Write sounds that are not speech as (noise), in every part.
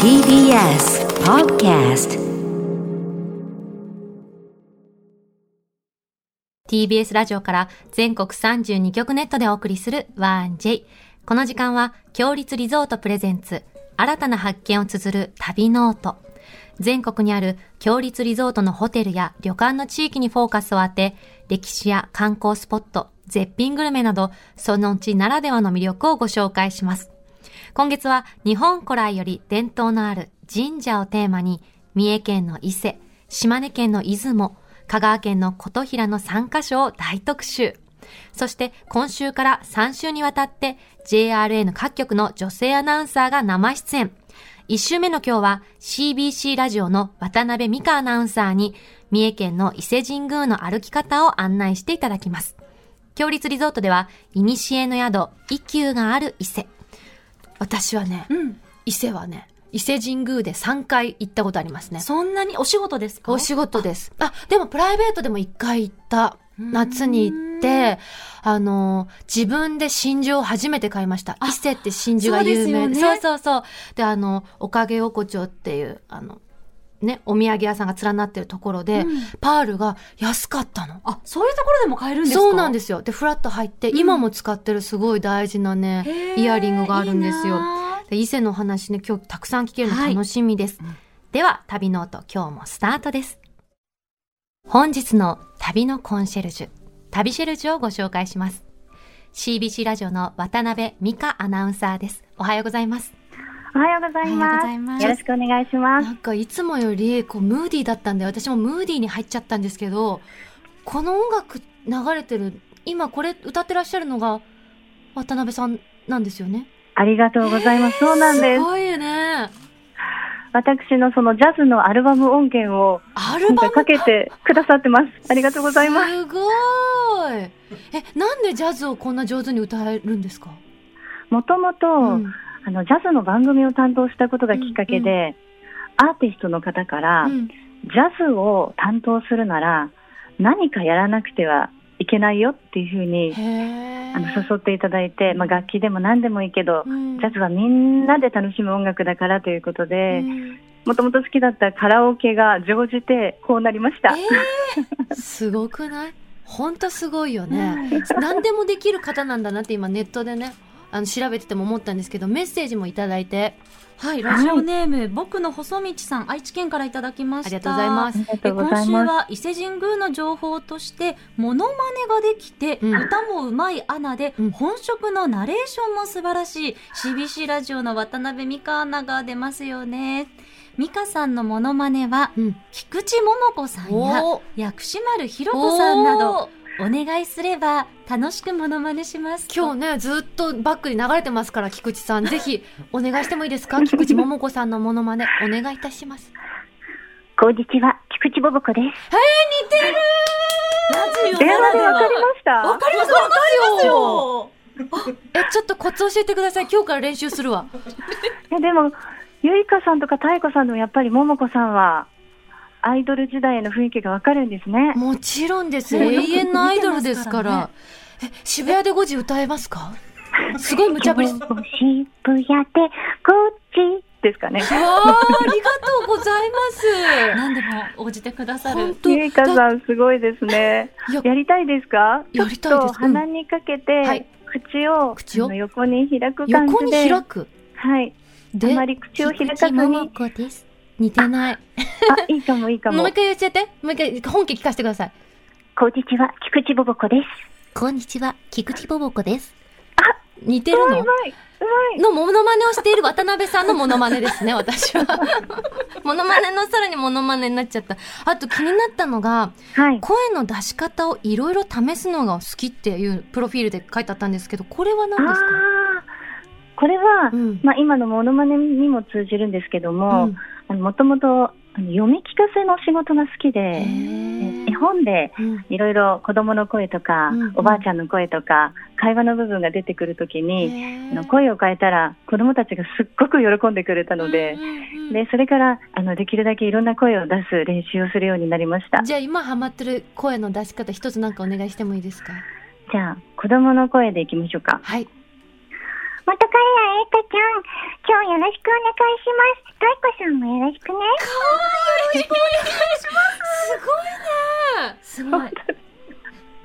TBS Podcast TBS ラジオから全国32局ネットでお送りする 1J。この時間は、共立リゾート presents、新たな発見を綴る旅ノオト。全国にある共立リゾートのホテルや旅館の地域にフォーカスを当て、歴史や観光スポット、絶品グルメなど、その地ならではの魅力をご紹介します。今月は日本古来より伝統のある神社をテーマに、三重県の伊勢、島根県の出雲、香川県の琴平の3カ所を大特集。そして今週から3週にわたって JRN 各局の女性アナウンサーが生出演。1週目の今日は CBC ラジオの渡辺美香アナウンサーに三重県の伊勢神宮の歩き方を案内していただきます。強立リゾートでは、古の宿、一休がある伊勢。私はね、うん。伊勢はね、伊勢神宮で3回行ったことありますね。そんなにお仕事ですか？お仕事です。あ、でもプライベートでも1回行った。夏に行って、あの、自分で真珠を初めて買いました。あ伊勢って真珠が有名そうですよねそうそうそう。で、あの、おかげ横丁っていう、あの、ね、お土産屋さんが連なってるところで、うんパールが安かったの。あ、そういうところでも買えるんですか？そうなんですすよ。で、フラッと入って、うん今も使ってるすごい大事なね、イヤリングがあるんですよ。で伊勢の話ね、今日たくさん聞けるの楽しみです。うんでは、旅ノオト、今日もスタートです。本日の旅のコンシェルジュ、旅シェルジュをご紹介します。CBC ラジオの渡辺美香アナウンサーです。おはようございます。おはようございます。よろしくお願いします。なんかいつもよりこうムーディーだったんで、私もムーディーに入っちゃったんですけど、この音楽流れてる、今これ歌ってらっしゃるのが渡辺さんなんですよね。ありがとうございます。そうなんですす。ごいね。私のそのジャズのアルバム音源をアルバムかけてくださってます。ありがとうございます。すごい。え、なんでジャズをこんな上手に歌えるんですか？もともと、うんあの、ジャズの番組を担当したことがきっかけで、アーティストの方から、うん。ジャズを担当するなら、何かやらなくてはいけないよっていうふうに、あの、誘っていただいて、まあ、楽器でも何でもいいけど、うん。ジャズはみんなで楽しむ音楽だからということで、うん。もともと好きだったカラオケが乗じてこうなりました。えーすごくない？本当すごいよね。何でもできる方なんだなって今ネットでね、あの調べてても思ったんですけど、メッセージもいただいて、はい、ラジオネーム、僕の細道さん、愛知県からいただきました。ありがとうございます。ありがとえうござ今週います。は伊勢神宮の情報としてモノマネができて、うん。歌もうまいアナで、うん。本職のナレーションも素晴らしい。CBC ラジオの渡辺美香アナが出ますよね。美香さんのモノマネはうん。菊池桃子さんや薬師丸ひろ子さんなどお願いすれば楽しくモノマネします今日ね、ずっとバックに流れてますから、菊池さん。ぜひ、お願いしてもいいですか？(laughs) 菊池桃子さんのモノマネ、お願いいたします。こんにちは、菊池ボボ子です。ラジオ電ならで話でわかりはました？わかりますわかりますよえ、ちょっとコツ教えてください。今日から練習するわ。いやでも、ゆいかさんとかたいこさんでもやっぱりももこさんは、アイドル時代の雰囲気がわかるんですね。もちろんです。ね永遠のアイドルですから。え、渋谷で5時歌えますか？すごい無茶ぶり。わ渋谷でこっちですかね。あ、ありがとうございます。(laughs) 何でも応じてくださる本当ゆいかさんすごいですね。いややりたいですか？やりたいです鼻にかけて、はい口を口を？横に開く感横にじで。開く？はい。で、あまり口を開かずに。似てない。あ、いいかもいいかももう一。回教えて。もう一回、本家聞かせてください。こんにちは、菊池ボボ子です。こんにちは、菊池ボボ子です。あ似てるの？うまいうまい。のモノマネをしている (laughs) 渡辺さんのモノマネですね、私は。(laughs) モノマネのさらにモノマネになっちゃった。あと気になったのが、はい。声の出し方をいろいろ試すのが好きっていうプロフィールで書いてあったんですけど、これは何ですか？これは、うんまあ、今のモノマネにも通じるんですけども、うんもともと読み聞かせの仕事が好きへで、ー絵本でうんいろいろ子供の声とか、うんうんおばあちゃんの声とか、会話の部分が出てくるときに、声を変えたら子供たちがすっごく喜んでくれたのでで、それから、あの、できるだけいろんな声を出す練習をするようになりました。じゃあ今ハマってる声の出し方一つなんかお願いしてもいいですか？じゃあ、子供の声でいきましょうか。はい。元カレアエイカちゃん、今日よろしくお願いします。トイコさんもよろしくね。すごい。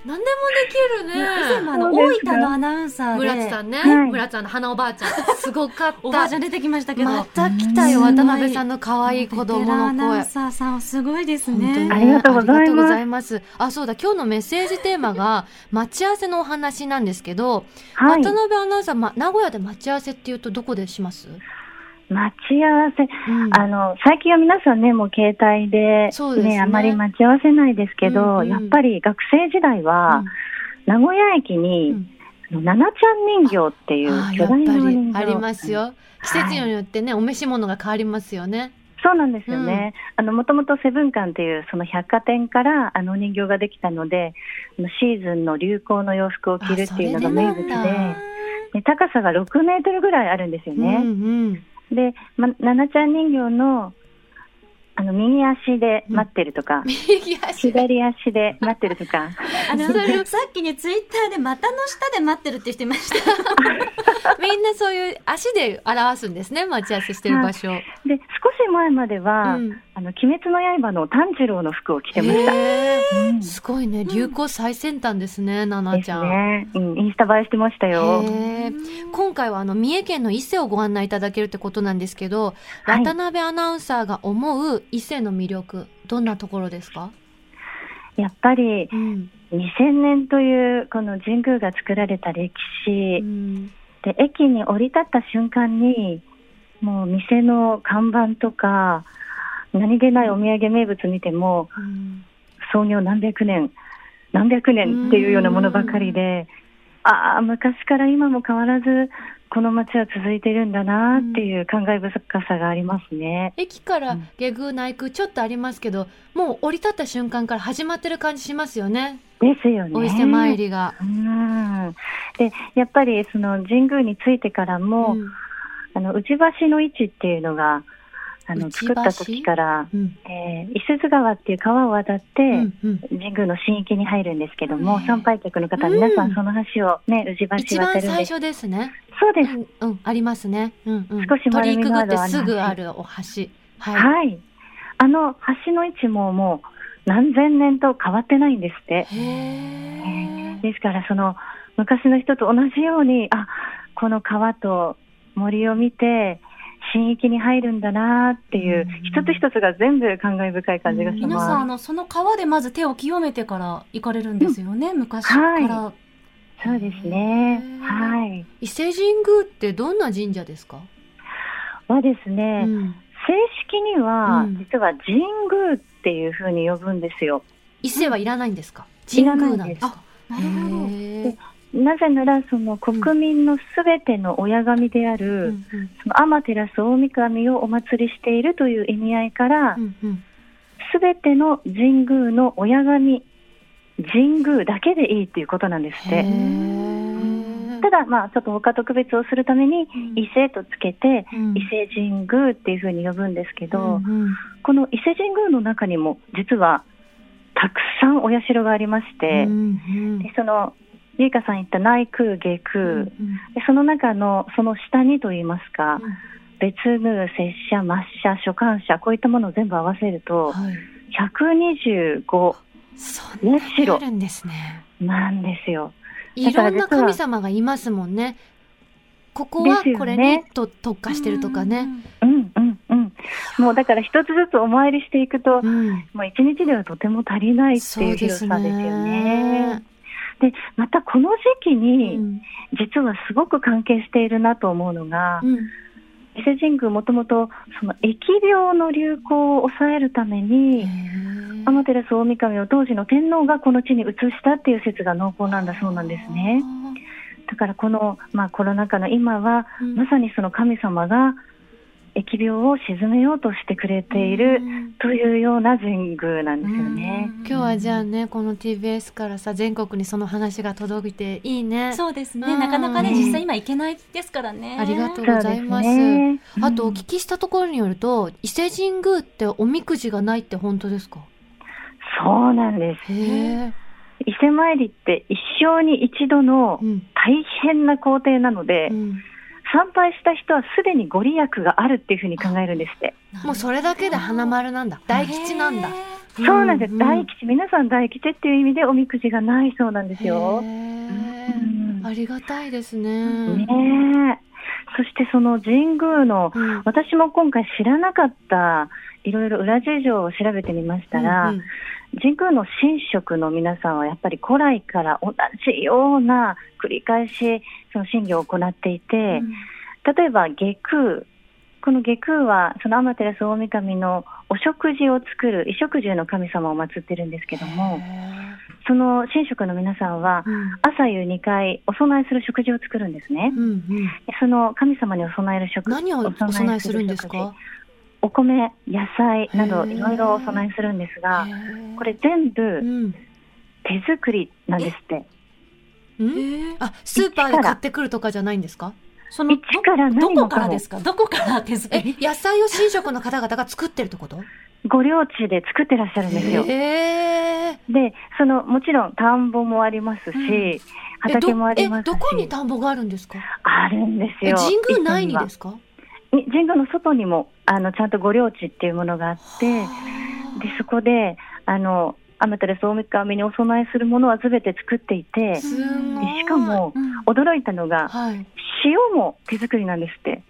何でもできる以前。あの、大分のアナウンサーで、村津さんね。はい村津さんの花おばあちゃん。すごかった。おばあちゃん出てきましたけど。また来たよ、渡辺さんの可愛い子供ベテランアナウの声ン。サーさん、すごいですね。ありがとうございますありがとうございます。あ、そうだ、今日のメッセージテーマが、待ち合わせのお話なんですけど、はい。渡辺アナウンサー、ま、名古屋で待ち合わせっていうとどこでします？待ち合わせ。うんあの、最近は皆さんね、もう携帯で、そうですねあまり待ち合わせないですけど、うんうんやっぱり学生時代は、名古屋駅に、うんあのナナちゃん人形っていうあーやっぱ巨大な人形りありますよ。季節によってね、お召し物が変わりますよね。そうなんですよね。あの、もともとセブン館っていうその百貨店からあのお人形ができたので、シーズンの流行の洋服を着るっていうのが名物で、で高さが6メートルぐらいあるんですようんね。うん。で、ま、ナナちゃん人形の、あの、右足で待ってるとか、(laughs) 右足が左足で待ってるとか、あの、(laughs) それさっきね、ツイッターで股の下で待ってるって人いました。(laughs) みんなそういう足で表すんですね、待ち合わせしてる場所。で、少し前までは、うんあの、鬼滅の刃の炭治郎の服を着てました。うんすごいね、流行最先端ですね、ななですちゃん。ね。うん、インスタ映えしてましたよ。今回はあの三重県の伊勢をご案内いただけるってことなんですけど、はい渡辺アナウンサーが思う伊勢の魅力、どんなところですか、やっぱり、うん。2000年というこの神宮が作られた歴う史、ん。で、駅に降り立った瞬間に、もう店の看板とか、何気ないお土産名物見ても、うん。創業何百年、何百年っていうようなものばかりで、ああ、昔から今も変わらず、この街は続いてるんだなっていう感慨深さがありますね。駅から下宮内宮ちょっとありますけど、もう降り立った瞬間から始まってる感じしますよね、ですよね。お伊勢参りが。うん。で、やっぱりその神宮についてからも、うんあの、内橋の位置っていうのが、あの、作った時から、うんえー、伊勢津川っていう川を渡って、うんうん神宮の神域に入るんですけども、ね参拝客の方、皆さんその橋をね、宇治一橋渡番最るんです。初ですね。そうです。うん、うん、ありますね。うんうん。少し丸み鳥居くぐってのあるすぐあるお橋。はい。はい。あの橋の位置ももう何千年と変わってないんですって。ですから、その昔の人と同じように、あ、この川と森を見て、神域に入るんだなっていう、うん一つ一つが全部感慨深い感じがし皆さん、あます。の、その川でまず手を清めてから行かれるんですよね、昔から。そうですね。はい。伊勢神宮ってどんな神社ですか、はですね、うん。正式には、うん。実は神宮っていうふうに呼ぶんですよ。伊勢はいらないんですか、神宮なんですか？なるほど。なぜなら、その国民のすべての親神である、その天照大神をお祭りしているという意味合いからう、んうん。すべての神宮の親神、神宮だけでいいっていうことなんですっへて。ー。ただ、まあ、ちょっと他特別をするために、うん。伊勢とつけて、うん。伊勢神宮っていうふうに呼ぶんですけど、この伊勢神宮の中にも、実は、たくさんお社がありまして、でその、ゆいかさん言った内宮、下宮、うんでその中の、その下にといいますか、うん。別宮、拙者、末社、所管者、こういったものを全部合わせると、はい。125そんなにあるんですね。なんですよ。いろんな神様がいますもんね。ここはこれにと特化してるとかね。うんうんうん。もうだから一つずつお参りしていくと、うん。もう一日ではとても足りないっていう広さですよねね。。で、またこの時期うに、ん実はすごく関係しているなと思うのが、うん伊勢神宮もともとその疫病の流行を抑えるために、天照大神を当時の天皇がこの地に移したっていう説が濃厚なんだそうなんですね。だからこの、まあ、コロナ禍の今は、うん。まさにその神様が疫病を鎮めようとしてくれているというような神宮なんですよね。今日はじゃあね、この TBS からさ、全国にその話が届いていいね。そうですね。うんなかなかね、うん実際今行けないですからね。ありがとうございます。ね。あとおうん聞きしたところによると、伊勢神宮っておみくじがないって本当ですか？そうなんです。伊勢参りって一生に一度のうん。大変な工程なので、うん参拝した人はすでにご利益があるっていうふうに考えるんですって。(laughs) もうそれだけで花丸なんだ。大吉なんだ。そうなんです。うん大吉、皆さん大吉っていう意味でおみくじがないそうなんですよ。へうんーありがたいですね。ねえ。そしてその神宮の、うん私も今回知らなかったいろいろ裏事情を調べてみましたら、うんうん。神宮の神職の皆さんはやっぱり古来から同じような繰り返しその神業を行っていて、例えば下空、この下空はその天照大神のお食事を作る衣食住の神様を祀ってるんですけども、その神職の皆さんはうん。朝夕2回お供えする食事を作るんですね。うんうんその神様にお供える食何をお供えするんですかお米、野菜などいろいろお供えするんですが、これ全部うん。手作りなんですって。うん？あ、スーパーで買ってくるとかじゃないんですか？その一からどこからですか？どこから手作えり、野菜を神職の方々が作ってるってこと？ご領地で作ってらっしゃるんですよ。で、そのもちろん田んぼもありますし、うん。畑もありますし、えどえどこに田んぼがあるんですか？あるんですえよ。神宮内には。ですか？に神宮の外にもあのちゃんとご領地っていうものがあって、でそこであの天照大神にお供えするものはすべて作っていて、でしかもうん。驚いたのがはい。塩も手作りなんですって。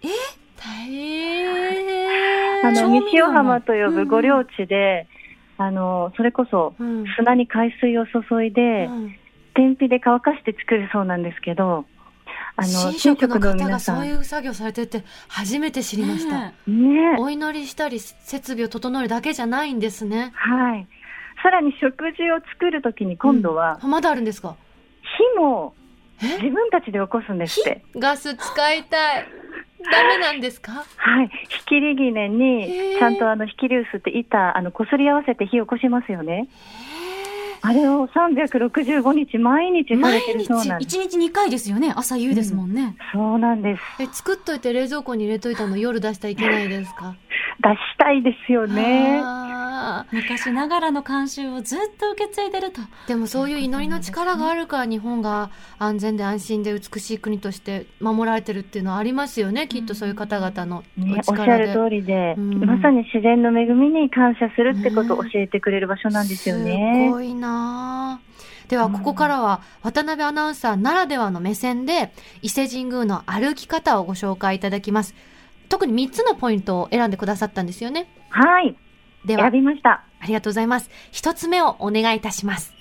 大変。あの西尾浜と呼ぶご領地で、あのそれこそうん。砂に海水を注いで、うん。天日で乾かして作るそうなんですけど、あの神職の方がそうんいう作業されてて初めて知りました、ねね、お祈りしたり設備を整えるだけじゃないんですね。はい。さらに食事を作るときに今度はあまだあるんですか？火もえ？自分たちで起こすんですって。ガス使いたい。ダメなんですか？はい。ひきりぎねへにー、ちゃんとあの、ひきり薄って板、あの、こすり合わせて火を起こしますよね。あれを365日毎日されてるそうなんです。一日二回ですよね朝夕ですもんね、そうなんです。え作っといて冷蔵庫に入れといたの夜出したらいけないですか？出したいですよね。あ昔ながらの慣習をずっと受け継いでると。ーでもそういう祈りの力があるから日本が安全で安心で美しい国として守られてるっていうのはありますよねきっとそういう方々のね、おおっしゃ力で。る通りで、うんまさに自然の恵みに感謝するってことを教えてくれる場所なんですよすね。ごいなあではここからは渡辺アナウンサーならではの目線で伊勢神宮の歩き方をご紹介いただきます特に3つのポイントを選んでくださったんですよね。はい。では選びました。ありがとうございます。1つ目をお願いいたします。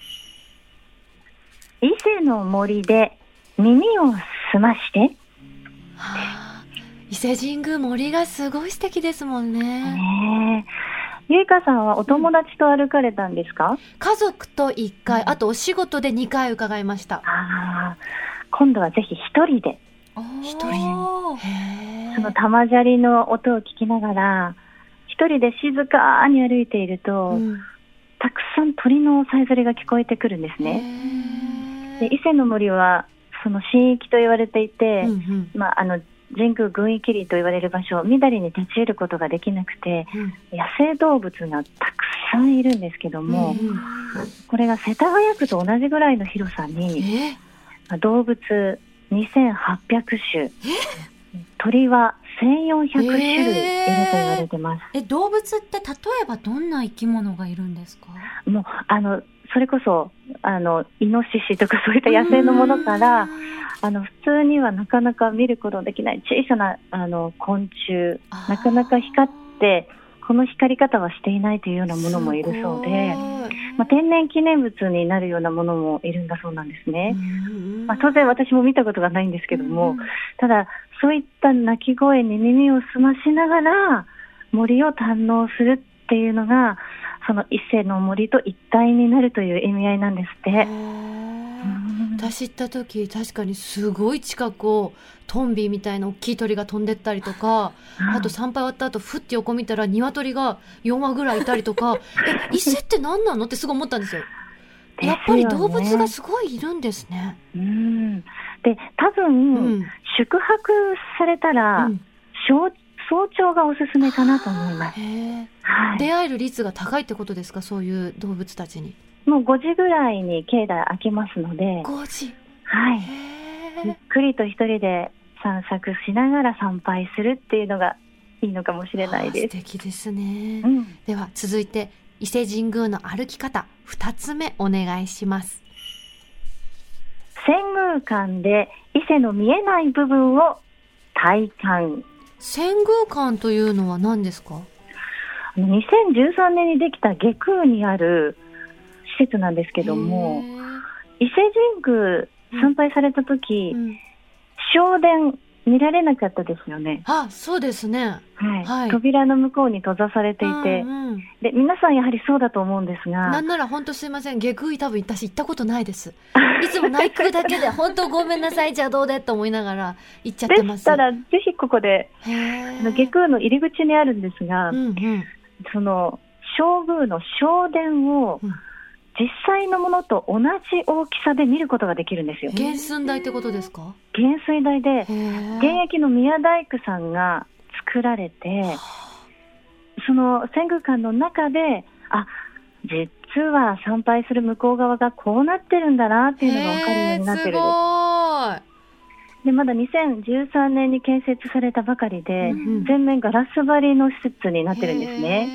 伊勢の森で耳を澄まして、はあ。伊勢神宮森がすごい素敵ですもんね。ねえ。ゆいかさんはお友達と歩かれたんですか、家族と1回あとお仕事で2回伺いました。ああ、今度はぜひ一人で、一人。その玉砂利の音を聞きながら、一人で静かに歩いていると、うん。たくさん鳥のさえずりが聞こえてくるんですね。で伊勢の森は、その神域と言われていて、うんうん。まあ、あの、神宮軍域里と言われる場所、みだりに立ち入ることができなくて、うん。野生動物がたくさんいるんですけども、うんうん。これが世田谷区と同じぐらいの広さに、えまあ動物2800種、鳥は1400種類いると言われてます。え動物って例えばどんな生き物がいるんですか？もう、あの、それこそ、あの、イノシシとかそういった野生のものから、あの、普通にはなかなか見ることのできない小さな、あの、昆虫、なかなか光って、この光り方はしていないというようなものもいるそうで、まあ、天然記念物になるようなものもいるんだそうなんですね。まあ、当然私も見たことがないんですけども、ただ、そういった鳴き声に耳を澄ましながら森を堪能するっていうのが、その伊勢の森と一体になるという意味合いなんですって。うん。私行った時確かにすごい近くをトンビみたいな大きい鳥が飛んでったりとかあと参拝終わった後ふって横見たら鶏が4羽ぐらいいたりとか (laughs) え伊勢って何なのってすごい思ったんですよ。やっぱり動物がすごいいるんですね。うん。で、多分、うん。宿泊されたら、うん。早早朝がおすすめかなと思います。はい、出会える率が高いってことですか？そういう動物たちに。もう5時ぐらいに境内開きますので、5時。はい、ゆっくりと一人で散策しながら参拝するっていうのがいいのかもしれないです。敵ですね。うん、では続いて伊勢神宮の歩き方二つ目お願いします。先宮間で伊勢の見えない部分を体感。遷宮館というのは何ですか？あの2013年にできた下空にある施設なんですけども、伊勢神宮参拝された時、うん正殿見られなかったですよね。あ、そうですね。はい。はい扉の向こうに閉ざされていて、うんうんで、皆さんやはりそうだと思うんですが、なんなら本当すいません、下空多分私行ったことないです。いつも内空だけで本当ごめんなさい、じゃあどうでって思いながら行っちゃってます。でしたら、ぜひここで、あの下空の入り口にあるんですが、うんうん。その、正宮の正殿をうん、実際のものと同じ大きさで見ることができるんですよ。原寸大ってことですか？原水台で、現役の宮大工さんが作られて、その遷宮館の中で、あ、実は参拝する向こう側がこうなってるんだなっていうのが分かるようになってるんです。で、まだ2013年に建設されたばかりで。うん全面ガラス張りの施設になってるんですね。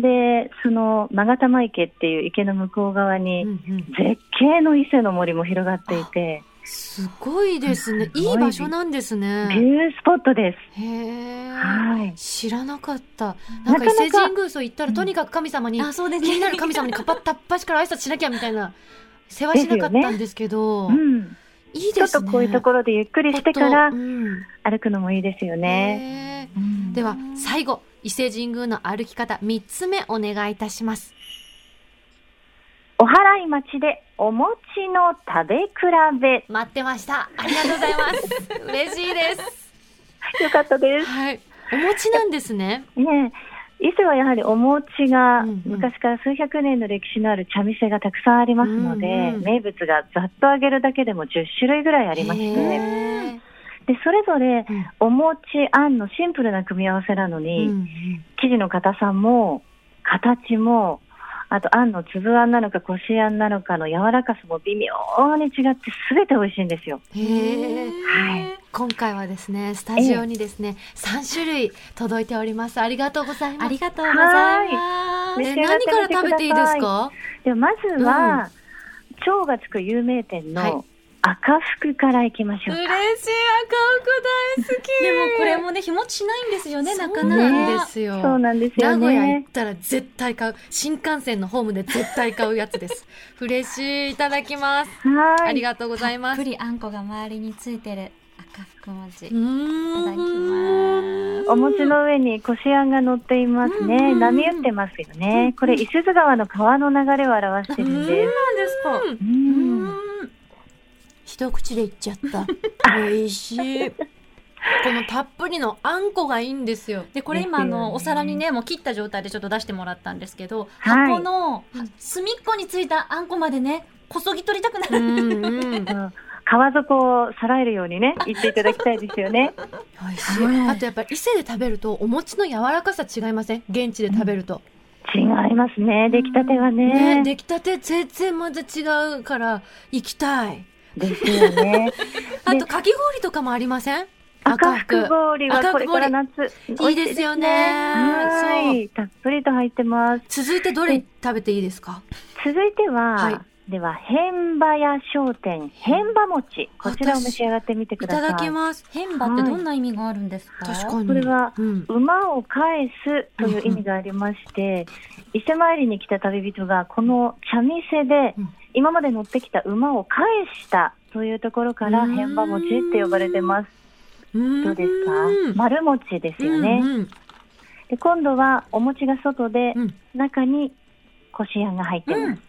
で、その勾玉池っていう池の向こう側にうんうん絶景の伊勢の森も広がっていて、すごいですね。いいい場所なんですビね。ュースポットです。へえ。はい。知らなかった。なんか伊勢神宮そう行ったらとにかく神様にあ、そうです気になる神様に (laughs) かっぱったっぱしから挨拶しなきゃみたいな世話しなかったんですけど、うん。いいですね。ちょっとこういうところでゆっくりしてから歩くのもいいですよね。へーでは最後伊勢神宮の歩き方三つ目お願いいたします。お祓い町でお餅の食べ比べ。待ってました。ありがとうございます。(laughs) 嬉しいです。よかったです。はい。お餅なんですね。ねえ伊勢はやはりお餅が昔から数百年の歴史のある茶店がたくさんありますので、うんうん名物がざっと揚げるだけでも10種類ぐらいありまして、へでそれぞれお餅あんのシンプルな組み合わせなのうに、ん生地の硬さも形もあとあんの粒あんなのかこしあんなのかの柔らかさも微妙に違って全て美味しいんですよ。へえ。はい今回はですね、スタジオにですね、三種類届いております。ありがとうございます。ありがとうございます。え何から食べていいですか？ではまずは、蝶がつく有名店はいの赤福からいきましょうか。嬉しい赤福大好き。でもこれもね、日持ちしないんですよね、なかそうなか。なんですよ。そうなんですよ名古屋行っね。たら絶対買う。新幹線のホームで絶対買うやつです。(laughs) 嬉しい。いただきます。はい。ありがとうございます。たっぷりあんこが周りについてる赤福餅。ういただきます。お餅の上にこしあんが乗っていますね。波打ってますよね。これ、伊勢津川の川の流れを表してるんです。なんですか。うん一口でいっちゃった。(laughs) 美味しい。このたっぷりのあんこがいいんですよ。で、これ今、あの、お皿にね、もう切った状態でちょっと出してもらったんですけど、はい箱の隅っこについたあんこまでね、こそぎ取りたくなうる。んうん。うん川底をさらえるようにね、(laughs) 言っていただきたいですよね。美味しい。はいあとやっぱり伊勢で食べるとお餅の柔らかさ違いません？現地で食べると。違いますね。出来たてはねね。出来たて全然また違うから行きたい。ですよね。(laughs) あとかき氷とかもありません？赤福氷はこれから夏。いいですよねはい。たっぷりと入ってます。続いてどれ食べていいですか？続いては、はいでは、変馬屋商店、変馬餅。こちらを召し上がってみてくいださい。ただきます。変馬ってどんな意味があるんですか、確かに。これはうん。馬を返すという意味がありまして、伊勢参りに来た旅人がこの茶店でうん今まで乗ってきた馬を返したというところからうん変馬餅って呼ばれてます。うんどうですか？丸餅ですよね。うんうんで今度はお餅が外でうん中にこしあんが入ってます。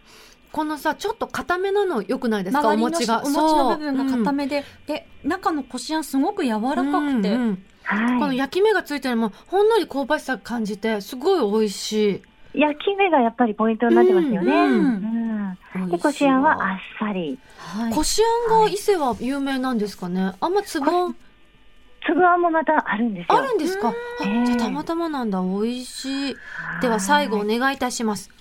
このさ、ちょっと固めなの良くないですか？お餅が。お餅の部分が固めで、で、中のこしあんすごく柔らかくて、うんうんはい。この焼き目がついてるのもほんのり香ばしさ感じてすごい美味しい。焼き目がやっぱりポイントになってますよね。ううん。ん。で、こしあんはあっさり。はい。こしあんが伊勢は有名なんですかね？あんま粒あん。粒あんもまたあるんですよ。あるんですか？あうん。じゃあたまたまなんだ。美味しい。では最後お願いいたします。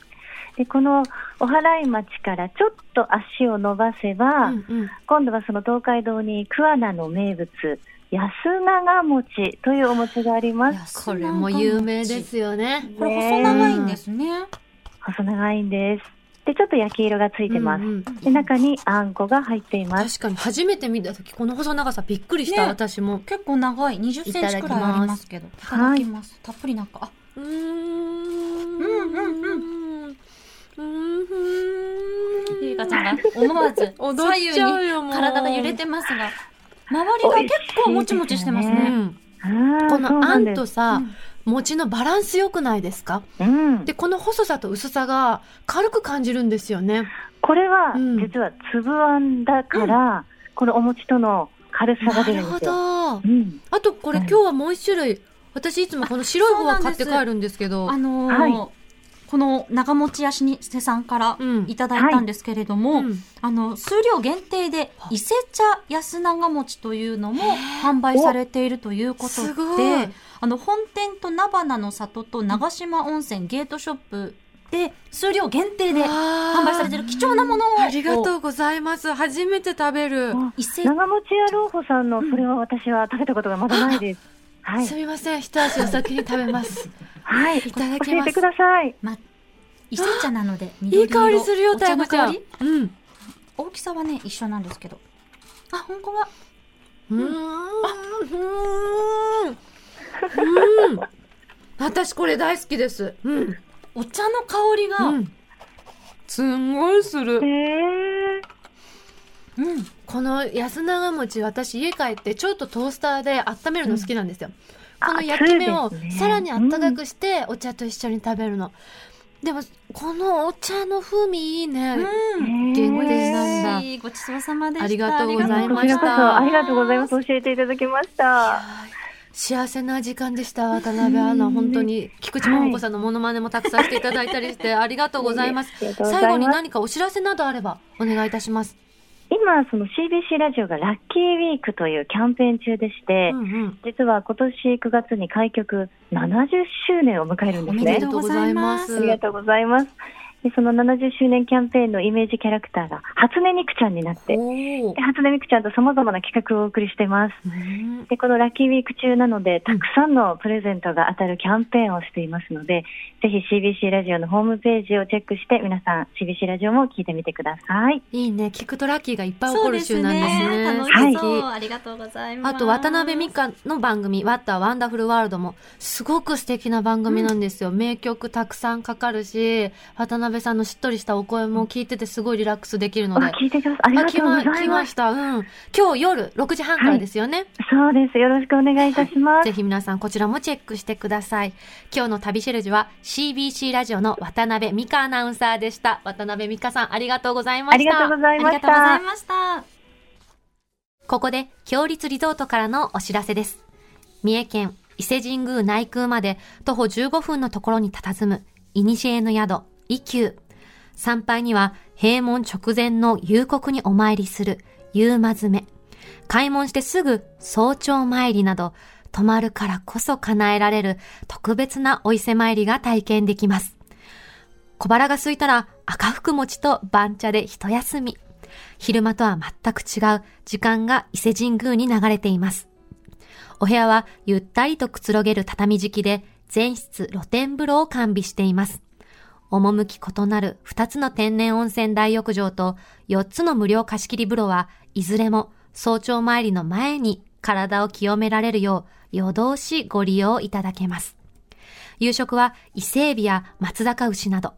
で、このお祓い町からちょっと足を伸ばせば、うんうん。今度はその東海道に桑名の名物、安長餅というお餅があります。これも有名ですよね。これ細長いんですね。細長いんです。で、ちょっと焼き色がついてます。うんうんで、中にあんこが入っています。確かに初めて見た時この細長さびっくりした、ね私も。結構長い、20センチくらいありますけど。いただきます。たっぷりなんか。あ、うーん。うんうんうん。うん。ゆいかちゃんが思わず踊左右に体が揺れてますが、周りが結構もちもちしてますうね。このあんとさ、うん餅のバランス良くないですか？うん。で、この細さと薄さが軽く感じるんですよね。これは、うん実は粒あんだから、このお餅との軽さがなるほ出るんですよ。ど。うん。あとこれはい今日はもう一種類。私いつもこの白い方は買って帰るんですけど。あのーはいこの長持ちやしにせさんからうんいただいたんですけれども、うんあの、数量限定で、伊勢茶安長餅というのも販売されているということで、あの、本店と菜花の里と長島温泉ゲートショップで、数量限定で販売されている貴重なものを。ありがとうございます。初めて食べる。あ伊勢長持屋老舗さんのそれは私は食べたことがまだないです。はいす。みません。一足お先に食べます。(laughs) はい。いただきます教えてく。ださい。ま、伊勢茶なのでい緑色い香りするよ、お茶の。香りうん。大きさはね、一緒なんですけど。あ、本当だ。うーん。うーん。うん。私これ大好きです。うん。お茶の香りが、うん。うん。すんごいするへ。え。この安長餅、私家帰ってちょっとトースターで温めるの好きなんですよ。この焼き目をさらに温かくしてお茶と一緒に食べるの。でも、このお茶の風味いいね。うん。限定なんだごちそうさまでした。ありがとうございましたありがとうございます。教えていただきました。幸せな時間でした、渡辺アナ。本当に、菊池桃子さんのモノマネもたくさんしていただいたりして、ありがとうございますありがとうございます最後に何かお知らせなどあれば、お願いいたします。今、その CBC ラジオがラッキーウィークというキャンペーン中でして、うんうん。実は今年9月に開局70周年を迎えるんですねおめでと。うございますありがとうございます。でその70周年キャンペーンのイメージキャラクターが初音ミクちゃんになって、初音ミクちゃんと様々な企画をお送りしています。うんで、このラッキーウィーク中なので、たくさんのプレゼントが当たるキャンペーンをしていますので、ぜひ CBC ラジオのホームページをチェックして、皆さん CBC ラジオも聞いてみてください。いいね。聞くとラッキーがいっぱい起こる週なんですね。楽はいしそう。ありがとうございます。あと、渡辺美香の番組、ワッターワンダフルワールドも、すごく素敵な番組なんですよ。名曲たくさんかかるし、渡辺さんのしっとりしたお声も聞いててすごいリラックスできるのあで。、聞いてください。ありがとうござい来ま来ま。ますした。うん。今日夜6時半からですよね。そうです。よろしくお願いいたします。ぜひ皆さんこちらもチェックしてください。今日の旅シェルジュは CBC ラジオの渡辺美香アナウンサーでした。渡辺美香さんありがとうございました。ありがとうございましありがとうございた。ました。ここで、強立リゾートからのお知らせです。三重県伊勢神宮内宮まで徒歩15分のところに佇む、いにしえの宿、伊宮。参拝には、閉門直前の夕刻にお参りする、夕間詰め。開門してすぐ早朝参りなど、泊まるからこそ叶えられる特別なお伊勢参りが体験できます。小腹が空いたら赤福餅と番茶で一休み。昼間とは全く違う時間が伊勢神宮に流れています。お部屋はゆったりとくつろげる畳敷きで全室露天風呂を完備しています。趣異なる2つの天然温泉大浴場と4つの無料貸切風呂はいずれも早朝参りの前に体を清められるよう夜通しご利用いただけます。夕食は伊勢海老や松坂牛など、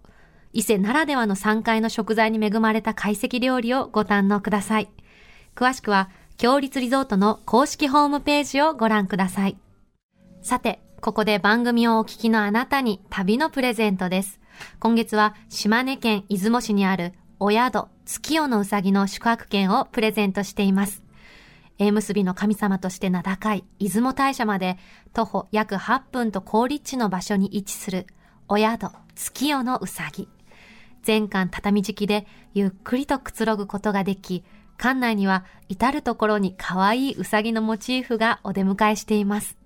伊勢ならではの山階の食材に恵まれた懐石料理をご堪能ください。詳しくは、強立リゾートの公式ホームページをご覧ください。さて、ここで番組をお聞きのあなたに旅のプレゼントです。今月は島根県出雲市にあるお宿月夜のうさぎの宿泊券をプレゼントしています。縁結びの神様として名高い出雲大社まで徒歩約8分と高立地の場所に位置するお宿月夜のうさぎ。全館畳敷きでゆっくりとくつろぐことができ、館内には至るところに可愛いうさぎのモチーフがお出迎えしています。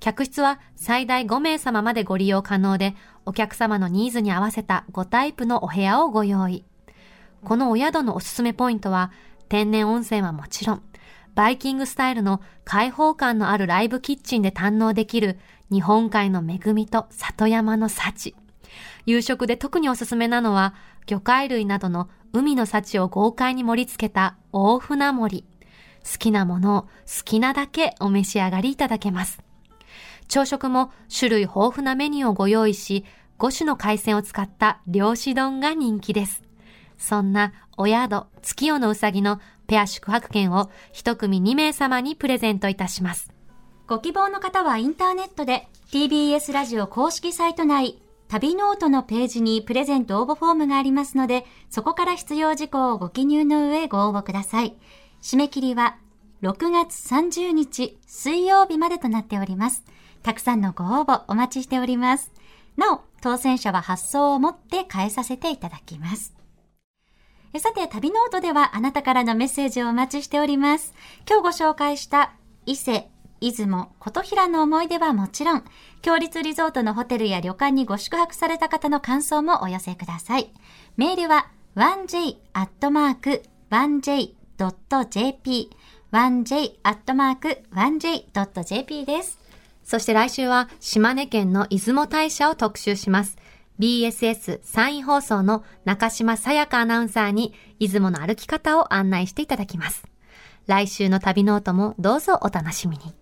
客室は最大5名様までご利用可能で、お客様のニーズに合わせた5タイプのお部屋をご用意。このお宿のおすすめポイントは、天然温泉はもちろん、バイキングスタイルの開放感のあるライブキッチンで堪能できる日本海の恵みと里山の幸。夕食で特におすすめなのは、魚介類などの海の幸を豪快に盛り付けた大船盛り。好きなものを好きなだけお召し上がりいただけます。朝食も種類豊富なメニューをご用意し、5種の海鮮を使った漁師丼が人気です。そんなお宿月夜のうさぎのペア宿泊券を一組2名様にプレゼントいたします。ご希望の方はインターネットで TBS ラジオ公式サイト内旅ノオトのページにプレゼント応募フォームがありますので、そこから必要事項をご記入の上ご応募ください。締め切りは6月30日水曜日までとなっております。たくさんのご応募お待ちしております。なお、当選者は発送をもって返えさせていただきます。さて、旅ノートではあなたからのメッセージをお待ちしております。今日ご紹介した伊勢、出雲、琴平の思い出はもちろん、強立リゾートのホテルや旅館にご宿泊された方の感想もお寄せください。メールは 1j.1j.jp 1j.1j.jp です。そして来週は島根県の出雲大社を特集します。BSS 山陰放送の中島さやかアナウンサーに出雲の歩き方を案内していただきます。来週の旅ノートもどうぞお楽しみに。